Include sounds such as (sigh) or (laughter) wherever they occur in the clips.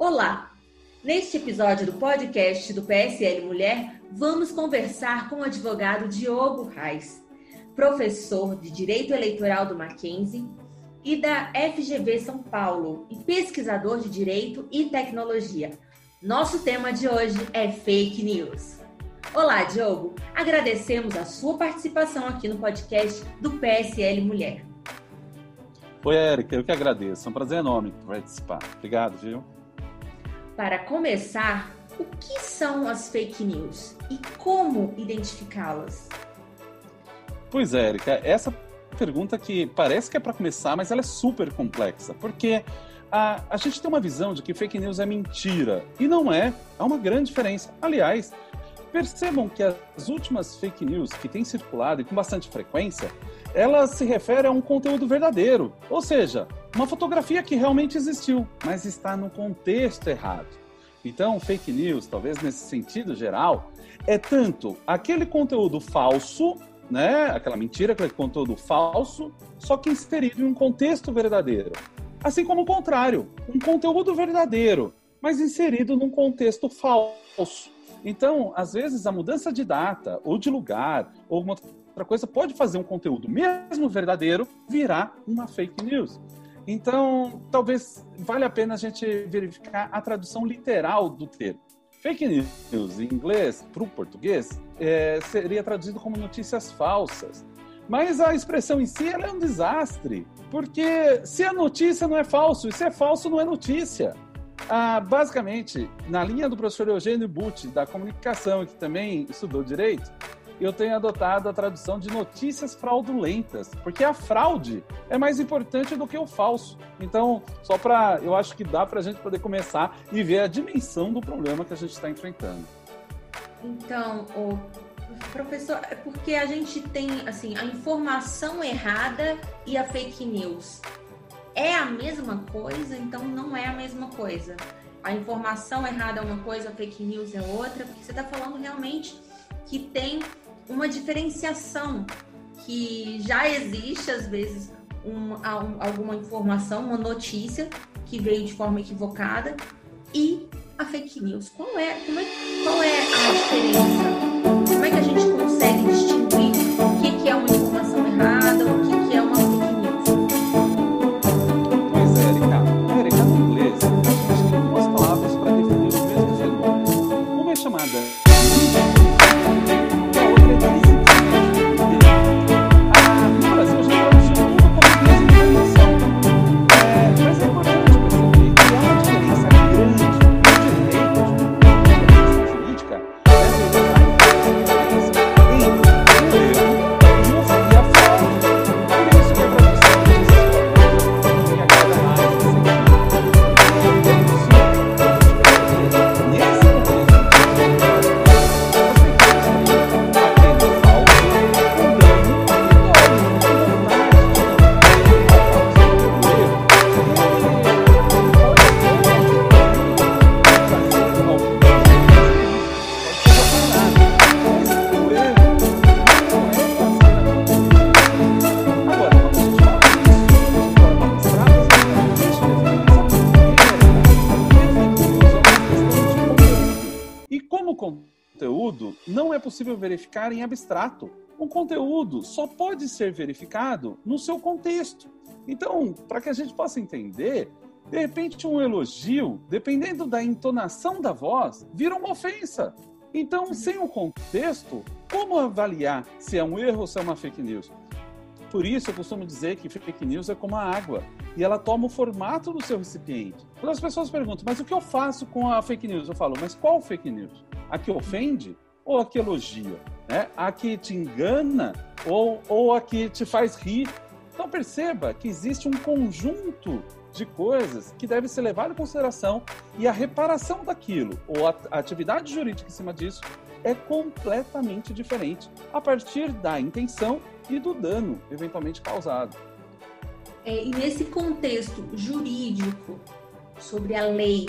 Olá! Neste episódio do podcast do PSL Mulher, vamos conversar com o advogado Diogo Reis, professor de Direito Eleitoral do Mackenzie e da FGV São Paulo e pesquisador de Direito e Tecnologia. Nosso tema de hoje é fake news. Olá, Diogo. Agradecemos a sua participação aqui no podcast do PSL Mulher. Oi, Érica, eu que agradeço. É um prazer enorme participar. Obrigado, viu? Para começar, o que são as fake news e como identificá-las? Pois é, Érica, essa pergunta que parece que é para começar, mas ela é super complexa, porque a, a gente tem uma visão de que fake news é mentira, e não é, há uma grande diferença. Aliás, percebam que as últimas fake news que têm circulado e com bastante frequência, elas se referem a um conteúdo verdadeiro, ou seja, uma fotografia que realmente existiu, mas está no contexto errado. Então, fake news, talvez nesse sentido geral, é tanto aquele conteúdo falso, né, aquela mentira, aquele conteúdo falso, só que inserido em um contexto verdadeiro. Assim como o contrário, um conteúdo verdadeiro, mas inserido num contexto falso. Então, às vezes, a mudança de data, ou de lugar, ou alguma outra coisa, pode fazer um conteúdo, mesmo verdadeiro, virar uma fake news. Então, talvez valha a pena a gente verificar a tradução literal do termo. Fake news, em inglês, para o português, é, seria traduzido como notícias falsas. Mas a expressão em si é um desastre, porque se a notícia não é falso, e se é falso não é notícia. Ah, basicamente, na linha do professor Eugênio Butti, da comunicação, que também estudou direito, eu tenho adotado a tradução de notícias fraudulentas, porque a fraude é mais importante do que o falso. Então, só para. Eu acho que dá para a gente poder começar e ver a dimensão do problema que a gente está enfrentando. Então, o professor, é porque a gente tem assim a informação errada e a fake news é a mesma coisa, então não é a mesma coisa. A informação errada é uma coisa, a fake news é outra, porque você está falando realmente que tem uma diferenciação que já existe, às vezes, um, alguma informação, uma notícia que veio de forma equivocada e a fake news. Qual é, como é, qual é a diferença? Como é que a gente consegue distinguir possível verificar em abstrato. Um conteúdo só pode ser verificado no seu contexto. Então, para que a gente possa entender, de repente um elogio, dependendo da entonação da voz, vira uma ofensa. Então, sem o contexto, como avaliar se é um erro ou se é uma fake news? Por isso, eu costumo dizer que fake news é como a água e ela toma o formato do seu recipiente. Quando as pessoas perguntam, mas o que eu faço com a fake news? Eu falo, mas qual fake news? A que ofende ou a que elogia, né? a que te engana ou, ou a que te faz rir. Então perceba que existe um conjunto de coisas que deve ser levado em consideração e a reparação daquilo, ou a atividade jurídica em cima disso, é completamente diferente a partir da intenção e do dano eventualmente causado. É, e nesse contexto jurídico sobre a lei,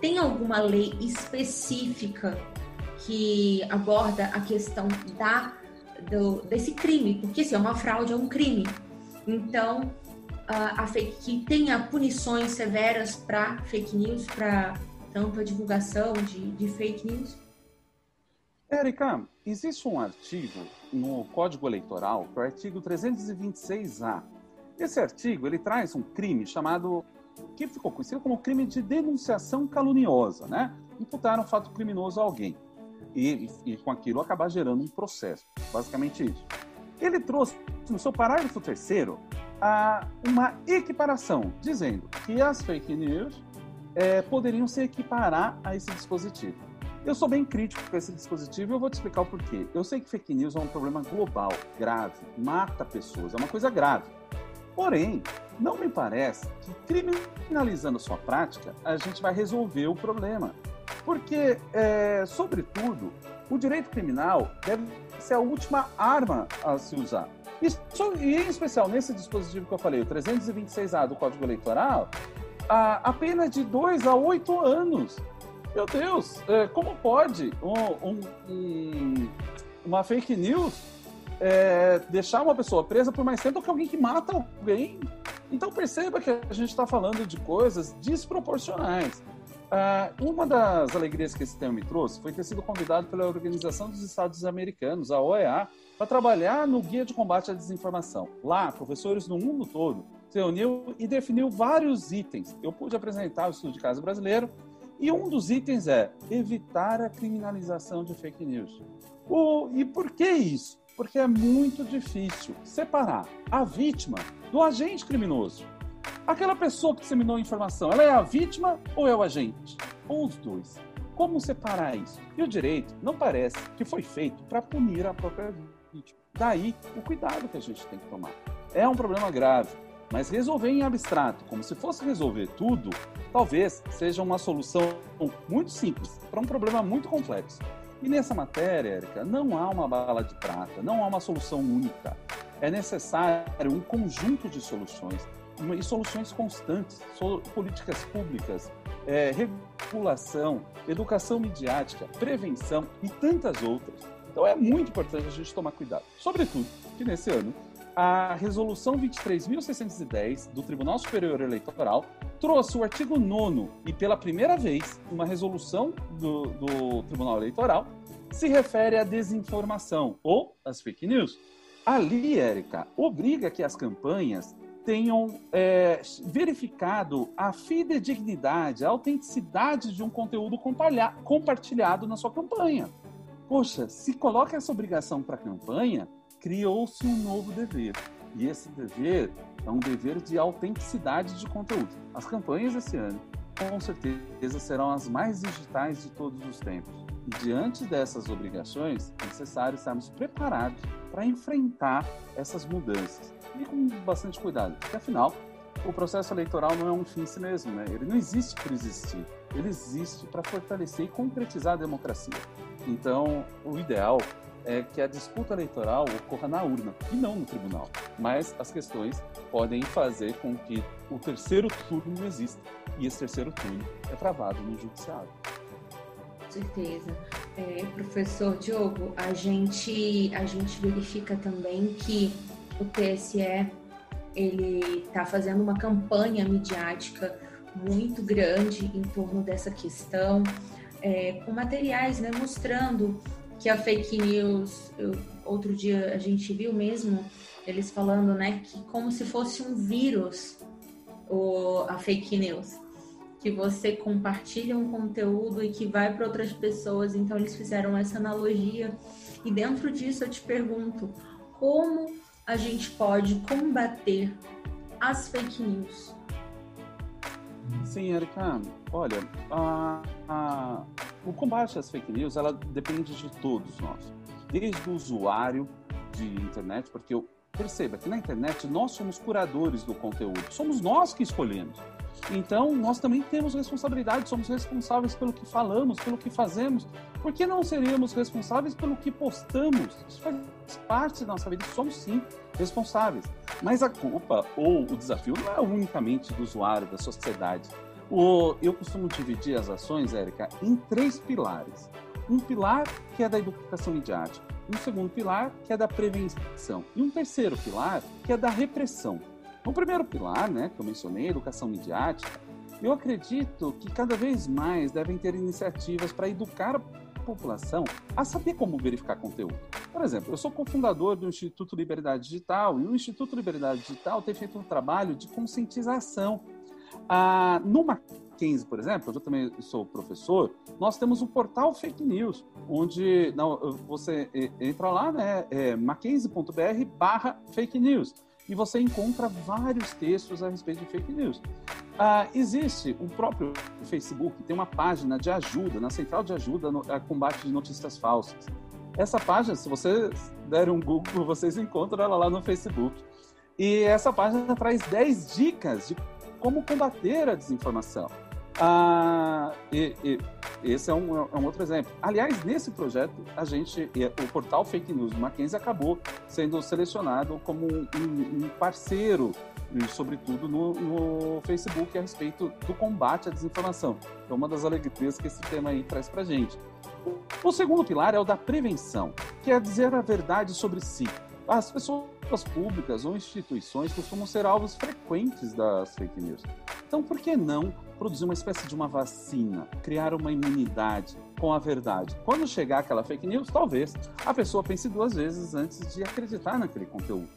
tem alguma lei específica que aborda a questão da, do, desse crime, porque se assim, é uma fraude, é um crime. Então, a fake, que tenha punições severas para fake news, para tanto a divulgação de, de fake news? Érica, existe um artigo no Código Eleitoral, que é o artigo 326A. Esse artigo ele traz um crime chamado, que ficou conhecido como crime de denunciação caluniosa, né? Imputar um fato criminoso a alguém e, e, com aquilo acabar gerando um processo. Basicamente isso. Ele trouxe no seu parágrafo terceiro uma equiparação, dizendo que as fake news é, poderiam se equiparar a esse dispositivo. Eu sou bem crítico com esse dispositivo e eu vou te explicar o porquê. Eu sei que fake news é um problema global, grave, mata pessoas, é uma coisa grave. Porém, não me parece que criminalizando sua prática a gente vai resolver o problema. Porque, é, sobretudo, o direito criminal deve ser a última arma a se usar. E, e em especial nesse dispositivo que eu falei, o 326A do Código Eleitoral, a, a pena de 2 a 8 anos. Meu Deus, é, como pode um, um, uma fake news é, deixar uma pessoa presa por mais tempo que alguém que mata alguém? Então perceba que a gente está falando de coisas desproporcionais. Ah, uma das alegrias que esse tema me trouxe foi ter sido convidado pela Organização dos Estados Americanos, a OEA, para trabalhar no Guia de Combate à Desinformação. Lá, professores no mundo todo se reuniu e definiu vários itens. Eu pude apresentar o estudo de caso brasileiro e um dos itens é evitar a criminalização de fake news. O, e por que isso? Porque é muito difícil separar a vítima do agente criminoso. Aquela pessoa que disseminou a informação, ela é a vítima ou é o agente? Ou os dois? Como separar isso? E o direito não parece que foi feito para punir a própria vítima. Daí o cuidado que a gente tem que tomar. É um problema grave, mas resolver em abstrato, como se fosse resolver tudo, talvez seja uma solução muito simples para um problema muito complexo. E nessa matéria, Érica, não há uma bala de prata, não há uma solução única. É necessário um conjunto de soluções e soluções constantes, políticas públicas, é, regulação, educação midiática, prevenção e tantas outras. Então é muito importante a gente tomar cuidado. Sobretudo que nesse ano a resolução 23.610 do Tribunal Superior Eleitoral trouxe o artigo 9 e pela primeira vez uma resolução do, do Tribunal Eleitoral se refere à desinformação ou às fake news. Ali, Érica, obriga que as campanhas tenham é, verificado a fidedignidade, a autenticidade de um conteúdo compartilhado na sua campanha. Poxa, se coloca essa obrigação para a campanha, criou-se um novo dever. E esse dever é um dever de autenticidade de conteúdo. As campanhas esse ano, com certeza, serão as mais digitais de todos os tempos. E diante dessas obrigações, é necessário estarmos preparados para enfrentar essas mudanças e com bastante cuidado, porque afinal o processo eleitoral não é um fim em si mesmo, né? Ele não existe por existir, ele existe para fortalecer e concretizar a democracia. Então, o ideal é que a disputa eleitoral ocorra na urna e não no tribunal. Mas as questões podem fazer com que o terceiro turno exista e esse terceiro turno é travado no judiciário. Com certeza. É, professor Diogo, a gente, a gente verifica também que o TSE ele está fazendo uma campanha midiática muito grande em torno dessa questão, é, com materiais né, mostrando que a fake news, eu, outro dia a gente viu mesmo eles falando né, que como se fosse um vírus o, a fake news, que você compartilha um conteúdo e que vai para outras pessoas, então eles fizeram essa analogia. E dentro disso eu te pergunto, como a gente pode combater as fake news? Sim, Erika. Olha, a, a, o combate às fake news ela depende de todos nós, desde o usuário de internet, porque eu perceba que na internet nós somos curadores do conteúdo, somos nós que escolhemos. Então, nós também temos responsabilidade, somos responsáveis pelo que falamos, pelo que fazemos. Por que não seríamos responsáveis pelo que postamos? Isso faz parte da nossa vida, somos sim responsáveis. Mas a culpa ou o desafio não é unicamente do usuário, da sociedade. O, eu costumo dividir as ações, Érica, em três pilares. Um pilar que é da educação midiática, um segundo pilar que é da prevenção e um terceiro pilar que é da repressão. No primeiro pilar, né, que eu mencionei, educação midiática, eu acredito que cada vez mais devem ter iniciativas para educar a população a saber como verificar conteúdo. Por exemplo, eu sou cofundador do Instituto Liberdade Digital e o Instituto Liberdade Digital tem feito um trabalho de conscientização. Ah, no Mackenzie, por exemplo, eu também sou professor, nós temos um portal fake news, onde não, você entra lá, né, é mackenzie.br barra fake news e você encontra vários textos a respeito de fake news. Ah, existe o próprio Facebook, tem uma página de ajuda, na central de ajuda no a combate de notícias falsas. Essa página, se vocês derem um Google, (laughs) vocês encontram ela lá no Facebook. E essa página traz 10 dicas de como combater a desinformação. Ah, e, e, esse é um, é um, outro exemplo. Aliás, nesse projeto, a gente, o portal Fake News do Mackenzie acabou sendo selecionado como um, um parceiro, sobretudo no, no, Facebook, a respeito do combate à desinformação. É uma das alegrias que esse tema aí traz para gente. O segundo pilar é o da prevenção, que é dizer a verdade sobre si. As pessoas públicas ou instituições costumam ser alvos frequentes das fake news. Então, por que não produzir uma espécie de uma vacina, criar uma imunidade com a verdade? Quando chegar aquela fake news, talvez a pessoa pense duas vezes antes de acreditar naquele conteúdo.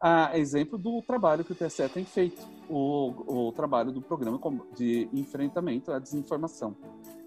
Ah, exemplo do trabalho que o TSE tem feito, o, o trabalho do programa de enfrentamento à desinformação.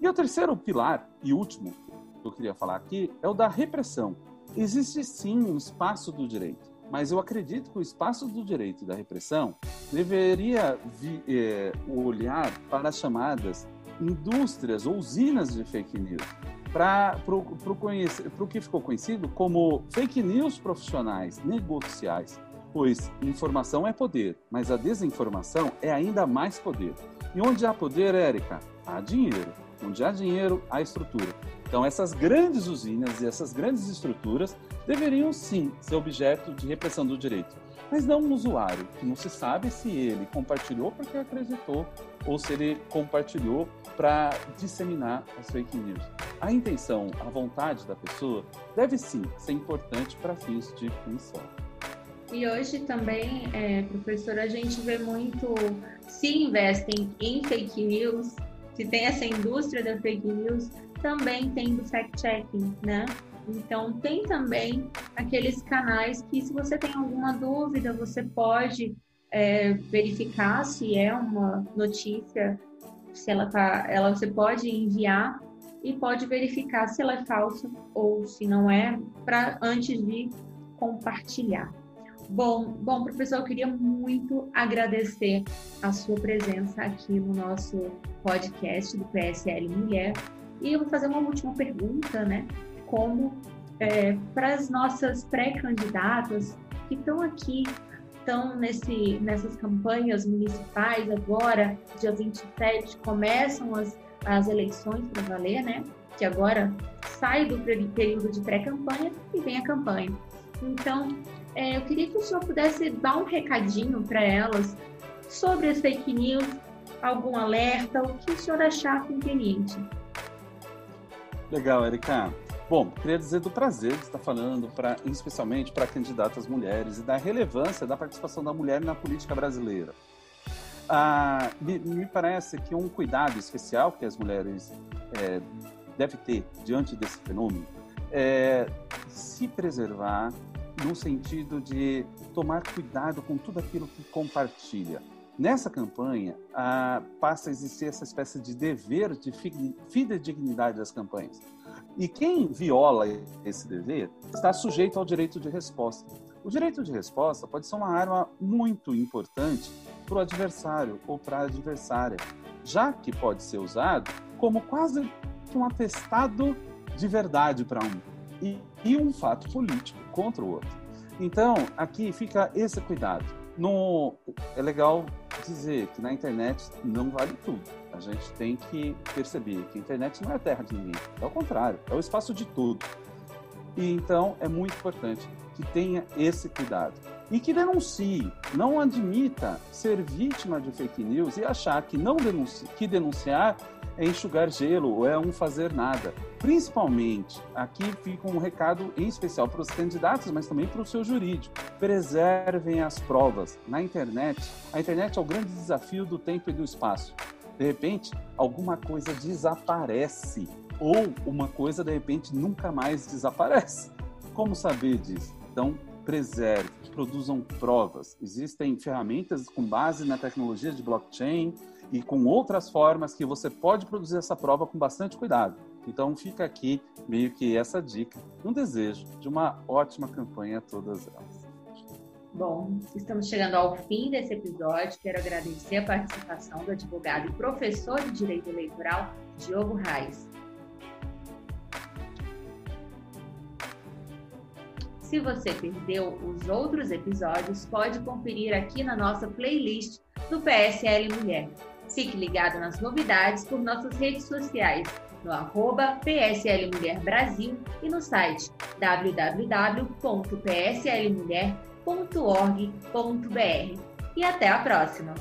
E o terceiro pilar e último que eu queria falar aqui é o da repressão. Existe sim um espaço do direito mas eu acredito que o espaço do direito e da repressão deveria vi, é, olhar para as chamadas indústrias ou usinas de fake news, para o que ficou conhecido como fake news profissionais negociais, pois informação é poder, mas a desinformação é ainda mais poder. E onde há poder, Érica, há dinheiro. Onde há dinheiro, há estrutura. Então, essas grandes usinas e essas grandes estruturas deveriam sim ser objeto de repressão do direito, mas não um usuário, que não se sabe se ele compartilhou porque acreditou ou se ele compartilhou para disseminar as fake news. A intenção, a vontade da pessoa deve sim ser importante para fins de punição. E hoje também, é, professor, a gente vê muito se investem em fake news, se tem essa indústria da fake news, também tem do fact-checking, né? Então, tem também aqueles canais que, se você tem alguma dúvida, você pode é, verificar se é uma notícia, se ela tá, ela você pode enviar e pode verificar se ela é falsa ou se não é, para antes de compartilhar. Bom, bom, professor, eu queria muito agradecer a sua presença aqui no nosso podcast do PSL Mulher. E eu vou fazer uma última pergunta, né? como é, para as nossas pré-candidatas que estão aqui, estão nesse, nessas campanhas municipais agora, dia 27, começam as, as eleições para valer, né? Que agora sai do período de pré-campanha e vem a campanha. Então, é, eu queria que o senhor pudesse dar um recadinho para elas sobre as fake news, algum alerta, o que o senhor achar conveniente. Legal, Erika. Bom, queria dizer do prazer de estar falando, pra, especialmente para candidatas mulheres, e da relevância da participação da mulher na política brasileira. Ah, me, me, parece que um cuidado especial que as mulheres é, devem ter diante desse fenômeno é se preservar no sentido de tomar cuidado com tudo aquilo que compartilha. Nessa campanha, ah, passa a existir essa espécie de dever de fidedignidade das campanhas. E quem viola esse dever está sujeito ao direito de resposta. O direito de resposta pode ser uma arma muito importante para o adversário ou para a adversária, já que pode ser usado como quase um atestado de verdade para um e, e um fato político contra o outro. Então, aqui fica esse cuidado. No, é legal dizer que na internet não vale tudo. A gente tem que perceber que a internet não é a terra de ninguém. É o contrário, é o espaço de tudo. E então é muito importante que tenha esse cuidado. E que denuncie, não admita ser vítima de fake news e achar que não denunci que denunciar é enxugar gelo ou é um fazer nada. Principalmente, aqui fica um recado em especial para os candidatos, mas também para o seu jurídico. Preservem as provas. Na internet, a internet é o grande desafio do tempo e do espaço. De repente, alguma coisa desaparece ou uma coisa de repente nunca mais desaparece. Como saber disso? Então, preserve, produzam provas. Existem ferramentas com base na tecnologia de blockchain e com outras formas que você pode produzir essa prova com bastante cuidado. Então fica aqui meio que essa dica, um desejo de uma ótima campanha a todas elas. Bom, estamos chegando ao fim desse episódio. Quero agradecer a participação do advogado e professor de Direito Eleitoral, Diogo Reis. Se você perdeu os outros episódios, pode conferir aqui na nossa playlist do PSL Mulher. Fique ligado nas novidades por nossas redes sociais, no arroba PSL Mulher Brasil e no site www.pslmulher.org.br. E até a próxima!